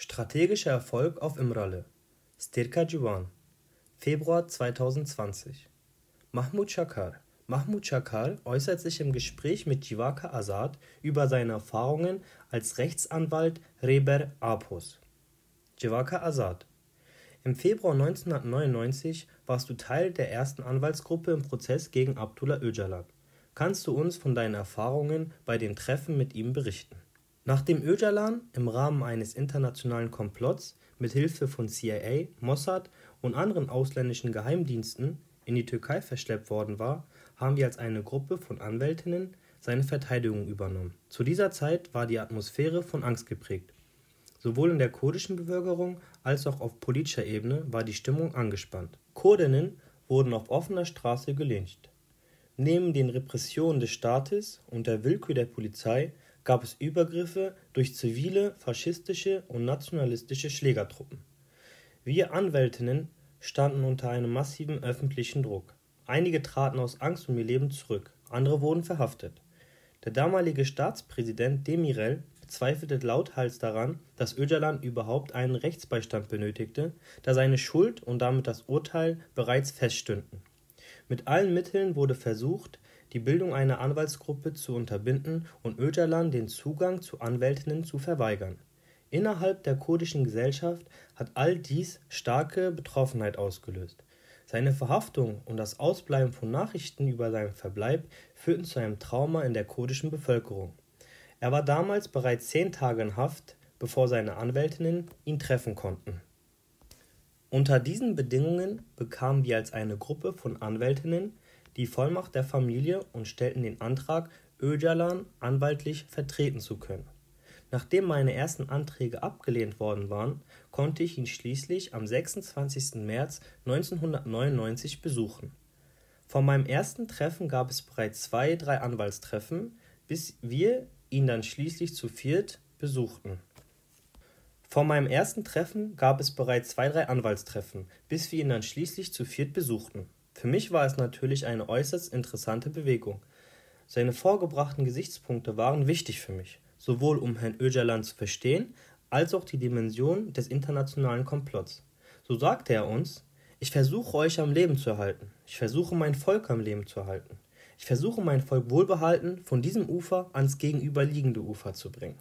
Strategischer Erfolg auf Imralle Stirka Civan Februar 2020 Mahmoud Shakar Mahmoud Shakar äußert sich im Gespräch mit Jivaka Azad über seine Erfahrungen als Rechtsanwalt Reber Apos. Jivaka Azad Im Februar 1999 warst du Teil der ersten Anwaltsgruppe im Prozess gegen Abdullah Öcalan. Kannst du uns von deinen Erfahrungen bei den Treffen mit ihm berichten? Nachdem Öcalan im Rahmen eines internationalen Komplotts mit Hilfe von CIA, Mossad und anderen ausländischen Geheimdiensten in die Türkei verschleppt worden war, haben wir als eine Gruppe von Anwältinnen seine Verteidigung übernommen. Zu dieser Zeit war die Atmosphäre von Angst geprägt. Sowohl in der kurdischen Bevölkerung als auch auf politischer Ebene war die Stimmung angespannt. Kurdinnen wurden auf offener Straße gelyncht. Neben den Repressionen des Staates und der Willkür der Polizei gab es Übergriffe durch zivile, faschistische und nationalistische Schlägertruppen. Wir Anwältinnen standen unter einem massiven öffentlichen Druck. Einige traten aus Angst um ihr Leben zurück, andere wurden verhaftet. Der damalige Staatspräsident Demirel zweifelte lauthals daran, dass Öcalan überhaupt einen Rechtsbeistand benötigte, da seine Schuld und damit das Urteil bereits feststünden. Mit allen Mitteln wurde versucht, die Bildung einer Anwaltsgruppe zu unterbinden und Öcalan den Zugang zu Anwältinnen zu verweigern. Innerhalb der kurdischen Gesellschaft hat all dies starke Betroffenheit ausgelöst. Seine Verhaftung und das Ausbleiben von Nachrichten über seinen Verbleib führten zu einem Trauma in der kurdischen Bevölkerung. Er war damals bereits zehn Tage in Haft, bevor seine Anwältinnen ihn treffen konnten. Unter diesen Bedingungen bekamen wir als eine Gruppe von Anwältinnen die Vollmacht der Familie und stellten den Antrag, Öcalan anwaltlich vertreten zu können. Nachdem meine ersten Anträge abgelehnt worden waren, konnte ich ihn schließlich am 26. März 1999 besuchen. Vor meinem ersten Treffen gab es bereits zwei, drei Anwaltstreffen, bis wir ihn dann schließlich zu viert besuchten. Vor meinem ersten Treffen gab es bereits zwei, drei Anwaltstreffen, bis wir ihn dann schließlich zu viert besuchten. Für mich war es natürlich eine äußerst interessante Bewegung. Seine vorgebrachten Gesichtspunkte waren wichtig für mich, sowohl um Herrn Öcalan zu verstehen, als auch die Dimension des internationalen Komplotts. So sagte er uns, ich versuche euch am Leben zu erhalten, ich versuche mein Volk am Leben zu erhalten, ich versuche mein Volk wohlbehalten von diesem Ufer ans gegenüberliegende Ufer zu bringen.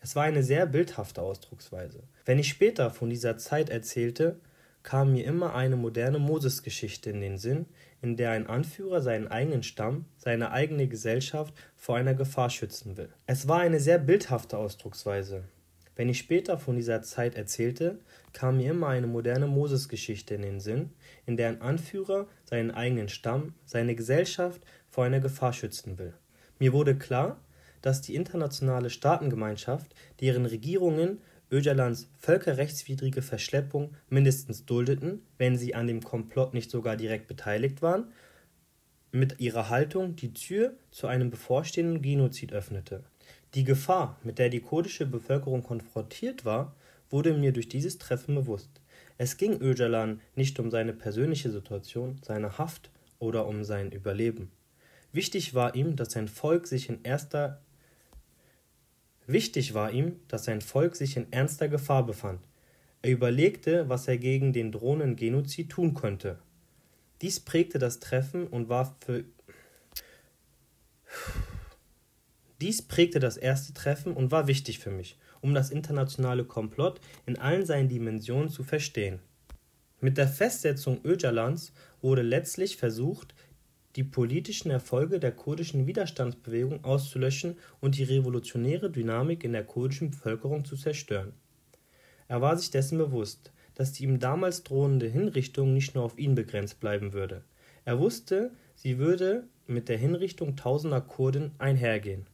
Es war eine sehr bildhafte Ausdrucksweise. Wenn ich später von dieser Zeit erzählte, kam mir immer eine moderne Moses-Geschichte in den Sinn, in der ein Anführer seinen eigenen Stamm, seine eigene Gesellschaft vor einer Gefahr schützen will. Es war eine sehr bildhafte Ausdrucksweise. Wenn ich später von dieser Zeit erzählte, kam mir immer eine moderne Moses-Geschichte in den Sinn, in der ein Anführer seinen eigenen Stamm, seine Gesellschaft vor einer Gefahr schützen will. Mir wurde klar, dass die internationale Staatengemeinschaft, deren Regierungen Öcalans völkerrechtswidrige Verschleppung mindestens duldeten, wenn sie an dem Komplott nicht sogar direkt beteiligt waren, mit ihrer Haltung die Tür zu einem bevorstehenden Genozid öffnete. Die Gefahr, mit der die kurdische Bevölkerung konfrontiert war, wurde mir durch dieses Treffen bewusst. Es ging Öcalan nicht um seine persönliche Situation, seine Haft oder um sein Überleben. Wichtig war ihm, dass sein Volk sich in erster Wichtig war ihm, dass sein Volk sich in ernster Gefahr befand. Er überlegte, was er gegen den drohenden Genozid tun könnte. Dies prägte das Treffen und war für dies prägte das erste Treffen und war wichtig für mich, um das internationale Komplott in allen seinen Dimensionen zu verstehen. Mit der Festsetzung Öcalans wurde letztlich versucht, die politischen Erfolge der kurdischen Widerstandsbewegung auszulöschen und die revolutionäre Dynamik in der kurdischen Bevölkerung zu zerstören. Er war sich dessen bewusst, dass die ihm damals drohende Hinrichtung nicht nur auf ihn begrenzt bleiben würde. Er wusste, sie würde mit der Hinrichtung tausender Kurden einhergehen.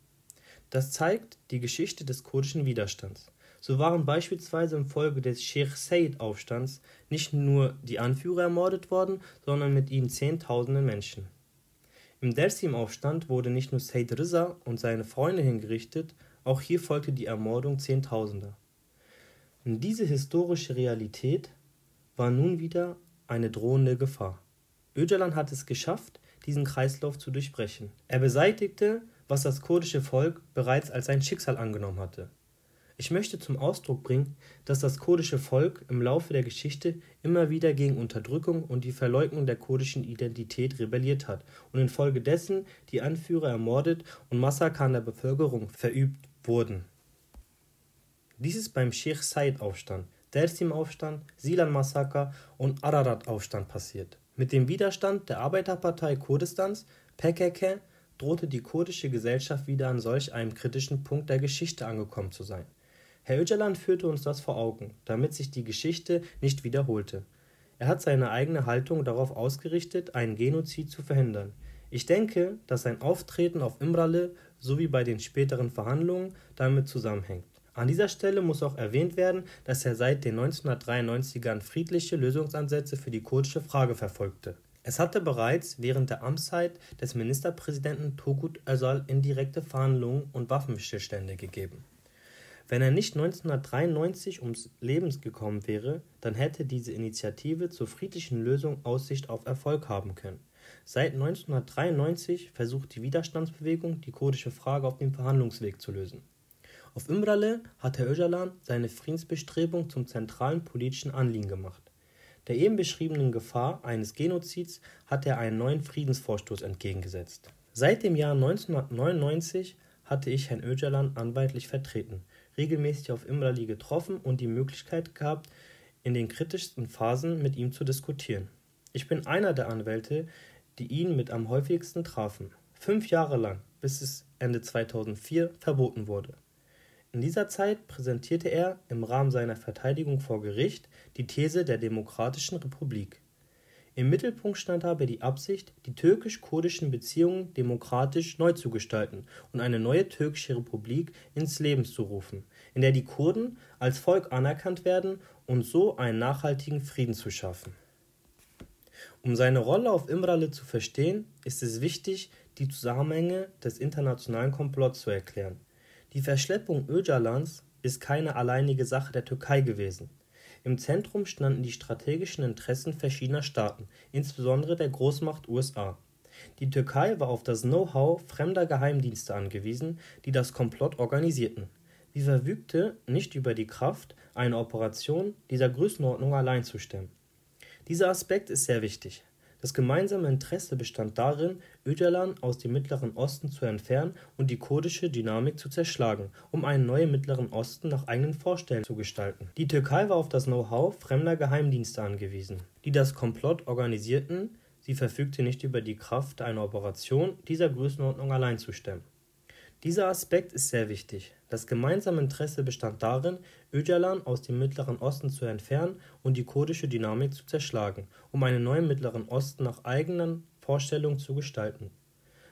Das zeigt die Geschichte des kurdischen Widerstands. So waren beispielsweise infolge des Sheikh Said-Aufstands nicht nur die Anführer ermordet worden, sondern mit ihnen Zehntausende Menschen. Im Dersim-Aufstand wurde nicht nur Said Rizza und seine Freunde hingerichtet, auch hier folgte die Ermordung Zehntausender. Diese historische Realität war nun wieder eine drohende Gefahr. Öcalan hat es geschafft, diesen Kreislauf zu durchbrechen. Er beseitigte, was das kurdische Volk bereits als sein Schicksal angenommen hatte. Ich möchte zum Ausdruck bringen, dass das kurdische Volk im Laufe der Geschichte immer wieder gegen Unterdrückung und die Verleugnung der kurdischen Identität rebelliert hat und infolgedessen die Anführer ermordet und Massaker an der Bevölkerung verübt wurden. Dies ist beim Sheikh Said-Aufstand, Dersim-Aufstand, Silan-Massaker und Ararat-Aufstand passiert. Mit dem Widerstand der Arbeiterpartei Kurdistans, PKK, drohte die kurdische Gesellschaft wieder an solch einem kritischen Punkt der Geschichte angekommen zu sein. Herr Öcalan führte uns das vor Augen, damit sich die Geschichte nicht wiederholte. Er hat seine eigene Haltung darauf ausgerichtet, einen Genozid zu verhindern. Ich denke, dass sein Auftreten auf Imralle sowie bei den späteren Verhandlungen damit zusammenhängt. An dieser Stelle muss auch erwähnt werden, dass er seit den 1993ern friedliche Lösungsansätze für die kurdische Frage verfolgte. Es hatte bereits während der Amtszeit des Ministerpräsidenten Turgut Özal indirekte Verhandlungen und Waffenstillstände gegeben. Wenn er nicht 1993 ums Leben gekommen wäre, dann hätte diese Initiative zur friedlichen Lösung Aussicht auf Erfolg haben können. Seit 1993 versucht die Widerstandsbewegung, die kurdische Frage auf dem Verhandlungsweg zu lösen. Auf Imrale hat Herr Öcalan seine Friedensbestrebung zum zentralen politischen Anliegen gemacht. Der eben beschriebenen Gefahr eines Genozids hat er einen neuen Friedensvorstoß entgegengesetzt. Seit dem Jahr 1999 hatte ich Herrn Öcalan anwaltlich vertreten regelmäßig auf Imrali getroffen und die Möglichkeit gehabt, in den kritischsten Phasen mit ihm zu diskutieren. Ich bin einer der Anwälte, die ihn mit am häufigsten trafen. Fünf Jahre lang, bis es Ende 2004 verboten wurde. In dieser Zeit präsentierte er im Rahmen seiner Verteidigung vor Gericht die These der Demokratischen Republik. Im Mittelpunkt stand dabei die Absicht, die türkisch-kurdischen Beziehungen demokratisch neu zu gestalten und eine neue türkische Republik ins Leben zu rufen, in der die Kurden als Volk anerkannt werden und so einen nachhaltigen Frieden zu schaffen. Um seine Rolle auf Imrale zu verstehen, ist es wichtig, die Zusammenhänge des internationalen Komplotts zu erklären. Die Verschleppung Öcalans ist keine alleinige Sache der Türkei gewesen. Im Zentrum standen die strategischen Interessen verschiedener Staaten, insbesondere der Großmacht USA. Die Türkei war auf das Know-how fremder Geheimdienste angewiesen, die das Komplott organisierten. Sie verfügte nicht über die Kraft, eine Operation dieser Größenordnung allein zu stemmen. Dieser Aspekt ist sehr wichtig das gemeinsame Interesse bestand darin, Öcalan aus dem Mittleren Osten zu entfernen und die kurdische Dynamik zu zerschlagen, um einen neuen Mittleren Osten nach eigenen Vorstellungen zu gestalten. Die Türkei war auf das Know-how fremder Geheimdienste angewiesen, die das Komplott organisierten, sie verfügte nicht über die Kraft, eine Operation dieser Größenordnung allein zu stemmen. Dieser Aspekt ist sehr wichtig. Das gemeinsame Interesse bestand darin, Öcalan aus dem Mittleren Osten zu entfernen und die kurdische Dynamik zu zerschlagen, um einen neuen Mittleren Osten nach eigenen Vorstellungen zu gestalten.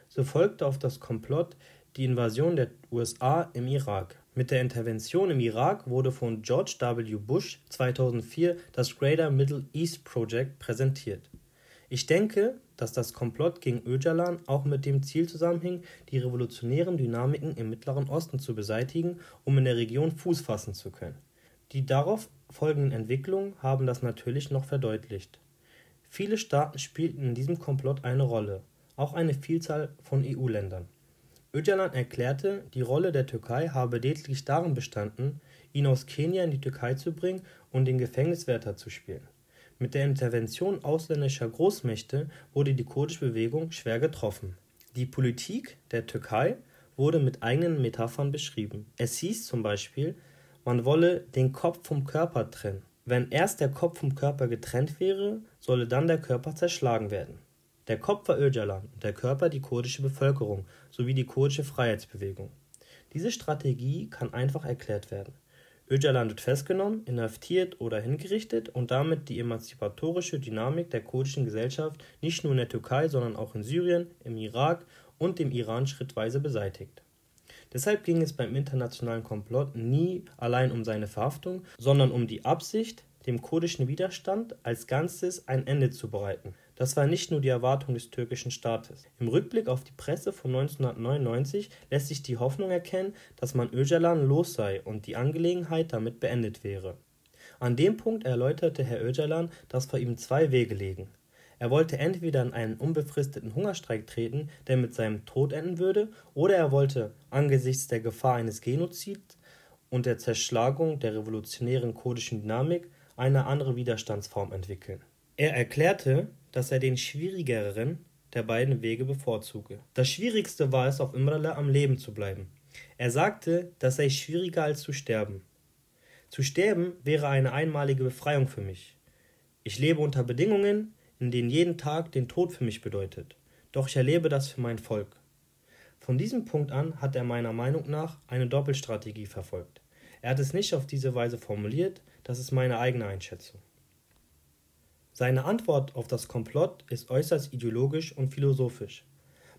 So folgte auf das Komplott die Invasion der USA im Irak. Mit der Intervention im Irak wurde von George W. Bush 2004 das Greater Middle East Project präsentiert. Ich denke, dass das Komplott gegen Öcalan auch mit dem Ziel zusammenhing, die revolutionären Dynamiken im Mittleren Osten zu beseitigen, um in der Region Fuß fassen zu können. Die darauf folgenden Entwicklungen haben das natürlich noch verdeutlicht. Viele Staaten spielten in diesem Komplott eine Rolle, auch eine Vielzahl von EU-Ländern. Öcalan erklärte, die Rolle der Türkei habe lediglich darin bestanden, ihn aus Kenia in die Türkei zu bringen und den Gefängniswärter zu spielen. Mit der Intervention ausländischer Großmächte wurde die kurdische Bewegung schwer getroffen. Die Politik der Türkei wurde mit eigenen Metaphern beschrieben. Es hieß zum Beispiel, man wolle den Kopf vom Körper trennen. Wenn erst der Kopf vom Körper getrennt wäre, solle dann der Körper zerschlagen werden. Der Kopf war Öcalan und der Körper die kurdische Bevölkerung sowie die kurdische Freiheitsbewegung. Diese Strategie kann einfach erklärt werden. Öcalan wird festgenommen, inhaftiert oder hingerichtet und damit die emanzipatorische Dynamik der kurdischen Gesellschaft nicht nur in der Türkei, sondern auch in Syrien, im Irak und dem Iran schrittweise beseitigt. Deshalb ging es beim internationalen Komplott nie allein um seine Verhaftung, sondern um die Absicht, dem kurdischen Widerstand als Ganzes ein Ende zu bereiten. Das war nicht nur die Erwartung des türkischen Staates. Im Rückblick auf die Presse von 1999 lässt sich die Hoffnung erkennen, dass man Öcalan los sei und die Angelegenheit damit beendet wäre. An dem Punkt erläuterte Herr Öcalan, dass vor ihm zwei Wege liegen. Er wollte entweder in einen unbefristeten Hungerstreik treten, der mit seinem Tod enden würde, oder er wollte angesichts der Gefahr eines Genozids und der Zerschlagung der revolutionären kurdischen Dynamik eine andere Widerstandsform entwickeln. Er erklärte, dass er den schwierigeren der beiden Wege bevorzuge. Das Schwierigste war es, auf Imrale am Leben zu bleiben. Er sagte, das sei schwieriger als zu sterben. Zu sterben wäre eine einmalige Befreiung für mich. Ich lebe unter Bedingungen, in denen jeden Tag den Tod für mich bedeutet. Doch ich erlebe das für mein Volk. Von diesem Punkt an hat er meiner Meinung nach eine Doppelstrategie verfolgt. Er hat es nicht auf diese Weise formuliert, das ist meine eigene Einschätzung. Seine Antwort auf das Komplott ist äußerst ideologisch und philosophisch.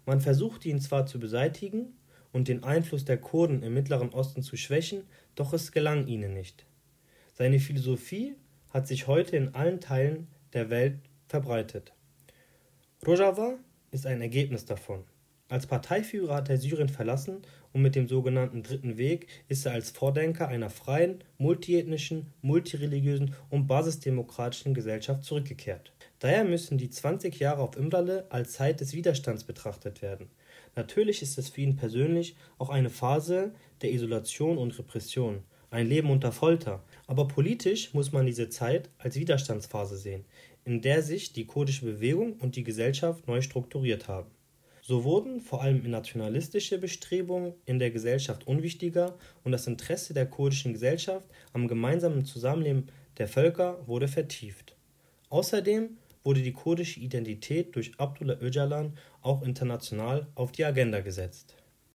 Man versuchte ihn zwar zu beseitigen und den Einfluss der Kurden im Mittleren Osten zu schwächen, doch es gelang ihnen nicht. Seine Philosophie hat sich heute in allen Teilen der Welt verbreitet. Rojava ist ein Ergebnis davon. Als Parteiführer hat er Syrien verlassen und mit dem sogenannten Dritten Weg ist er als Vordenker einer freien, multiethnischen, multireligiösen und basisdemokratischen Gesellschaft zurückgekehrt. Daher müssen die 20 Jahre auf Imrale als Zeit des Widerstands betrachtet werden. Natürlich ist es für ihn persönlich auch eine Phase der Isolation und Repression, ein Leben unter Folter, aber politisch muss man diese Zeit als Widerstandsphase sehen, in der sich die kurdische Bewegung und die Gesellschaft neu strukturiert haben. So wurden vor allem nationalistische Bestrebungen in der Gesellschaft unwichtiger und das Interesse der kurdischen Gesellschaft am gemeinsamen Zusammenleben der Völker wurde vertieft. Außerdem wurde die kurdische Identität durch Abdullah Öcalan auch international auf die Agenda gesetzt